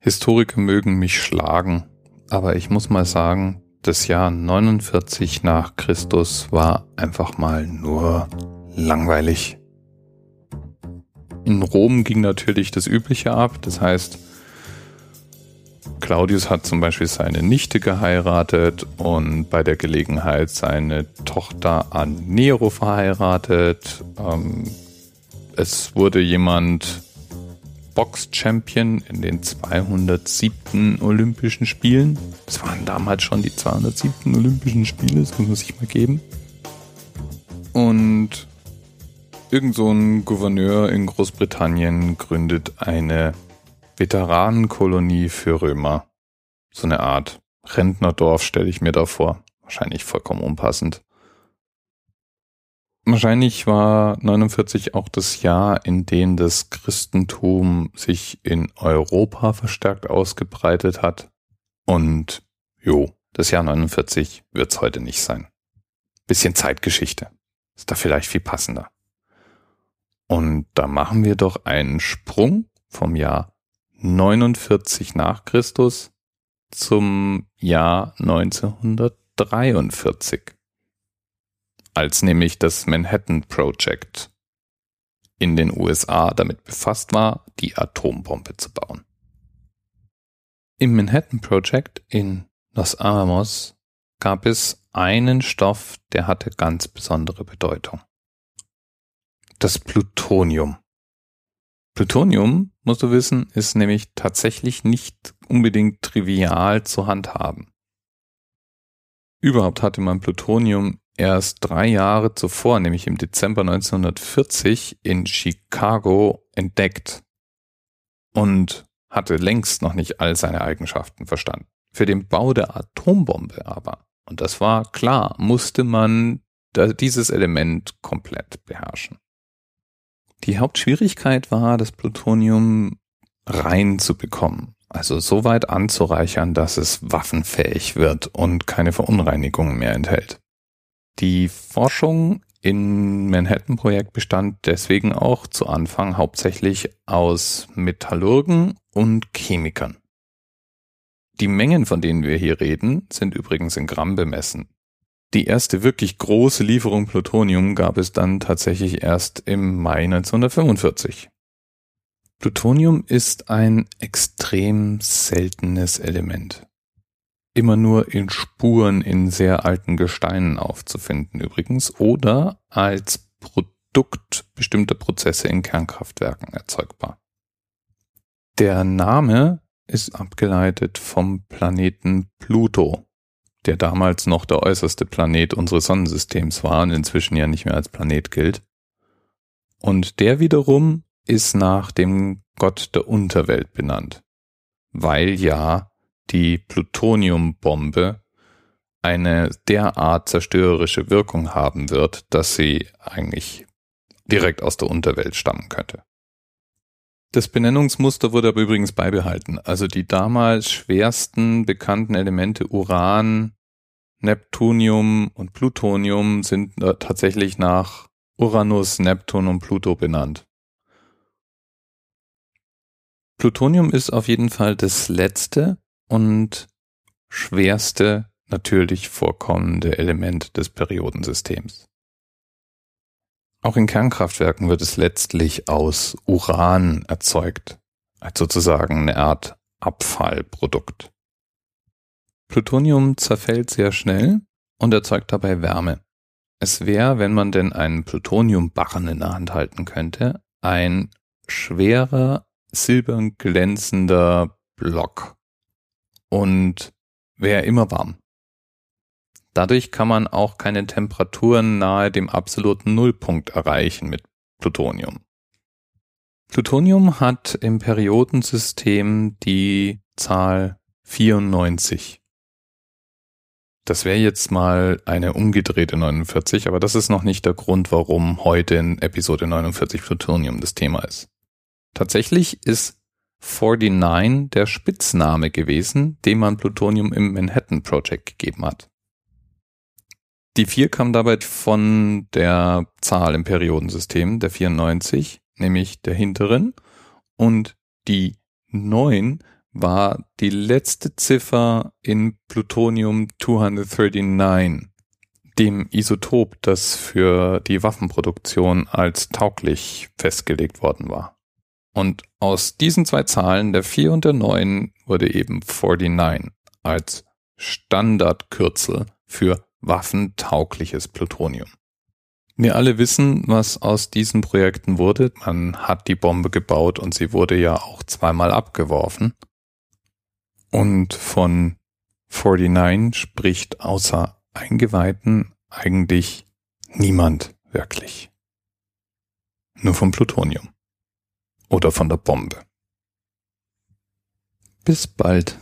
Historiker mögen mich schlagen, aber ich muss mal sagen, das Jahr 49 nach Christus war einfach mal nur langweilig. In Rom ging natürlich das Übliche ab, das heißt, Claudius hat zum Beispiel seine Nichte geheiratet und bei der Gelegenheit seine Tochter an Nero verheiratet. Ähm, es wurde jemand Box-Champion in den 207. Olympischen Spielen. Das waren damals schon die 207. Olympischen Spiele, das muss man sich mal geben. Und irgend so ein Gouverneur in Großbritannien gründet eine Veteranenkolonie für Römer. So eine Art Rentnerdorf stelle ich mir da vor. Wahrscheinlich vollkommen unpassend. Wahrscheinlich war 49 auch das Jahr, in dem das Christentum sich in Europa verstärkt ausgebreitet hat. Und jo, das Jahr 49 wird's heute nicht sein. Bisschen Zeitgeschichte. Ist da vielleicht viel passender. Und da machen wir doch einen Sprung vom Jahr 49 nach Christus zum Jahr 1943 als nämlich das Manhattan Project in den USA damit befasst war, die Atombombe zu bauen. Im Manhattan Project in Los Alamos gab es einen Stoff, der hatte ganz besondere Bedeutung. Das Plutonium. Plutonium, musst du wissen, ist nämlich tatsächlich nicht unbedingt trivial zu handhaben. Überhaupt hatte man Plutonium erst drei Jahre zuvor, nämlich im Dezember 1940 in Chicago entdeckt und hatte längst noch nicht all seine Eigenschaften verstanden. Für den Bau der Atombombe aber, und das war klar, musste man dieses Element komplett beherrschen. Die Hauptschwierigkeit war, das Plutonium rein zu bekommen, also so weit anzureichern, dass es waffenfähig wird und keine Verunreinigungen mehr enthält. Die Forschung in Manhattan-Projekt bestand deswegen auch zu Anfang hauptsächlich aus Metallurgen und Chemikern. Die Mengen, von denen wir hier reden, sind übrigens in Gramm bemessen. Die erste wirklich große Lieferung Plutonium gab es dann tatsächlich erst im Mai 1945. Plutonium ist ein extrem seltenes Element immer nur in Spuren in sehr alten Gesteinen aufzufinden übrigens oder als Produkt bestimmter Prozesse in Kernkraftwerken erzeugbar. Der Name ist abgeleitet vom Planeten Pluto, der damals noch der äußerste Planet unseres Sonnensystems war und inzwischen ja nicht mehr als Planet gilt. Und der wiederum ist nach dem Gott der Unterwelt benannt, weil ja die Plutoniumbombe eine derart zerstörerische Wirkung haben wird, dass sie eigentlich direkt aus der Unterwelt stammen könnte. Das Benennungsmuster wurde aber übrigens beibehalten. Also die damals schwersten bekannten Elemente Uran, Neptunium und Plutonium sind tatsächlich nach Uranus, Neptun und Pluto benannt. Plutonium ist auf jeden Fall das letzte und schwerste natürlich vorkommende Element des Periodensystems. Auch in Kernkraftwerken wird es letztlich aus Uran erzeugt, als sozusagen eine Art Abfallprodukt. Plutonium zerfällt sehr schnell und erzeugt dabei Wärme. Es wäre, wenn man denn einen Plutoniumbarren in der Hand halten könnte, ein schwerer, silbern glänzender Block und wäre immer warm. Dadurch kann man auch keine Temperaturen nahe dem absoluten Nullpunkt erreichen mit Plutonium. Plutonium hat im Periodensystem die Zahl 94. Das wäre jetzt mal eine umgedrehte 49, aber das ist noch nicht der Grund, warum heute in Episode 49 Plutonium das Thema ist. Tatsächlich ist 49 der Spitzname gewesen, dem man Plutonium im Manhattan Project gegeben hat. Die 4 kam dabei von der Zahl im Periodensystem, der 94, nämlich der hinteren, und die 9 war die letzte Ziffer in Plutonium 239, dem Isotop, das für die Waffenproduktion als tauglich festgelegt worden war. Und aus diesen zwei Zahlen, der 4 und der 9, wurde eben 49 als Standardkürzel für waffentaugliches Plutonium. Wir alle wissen, was aus diesen Projekten wurde. Man hat die Bombe gebaut und sie wurde ja auch zweimal abgeworfen. Und von 49 spricht außer Eingeweihten eigentlich niemand wirklich. Nur vom Plutonium. Oder von der Bombe. Bis bald.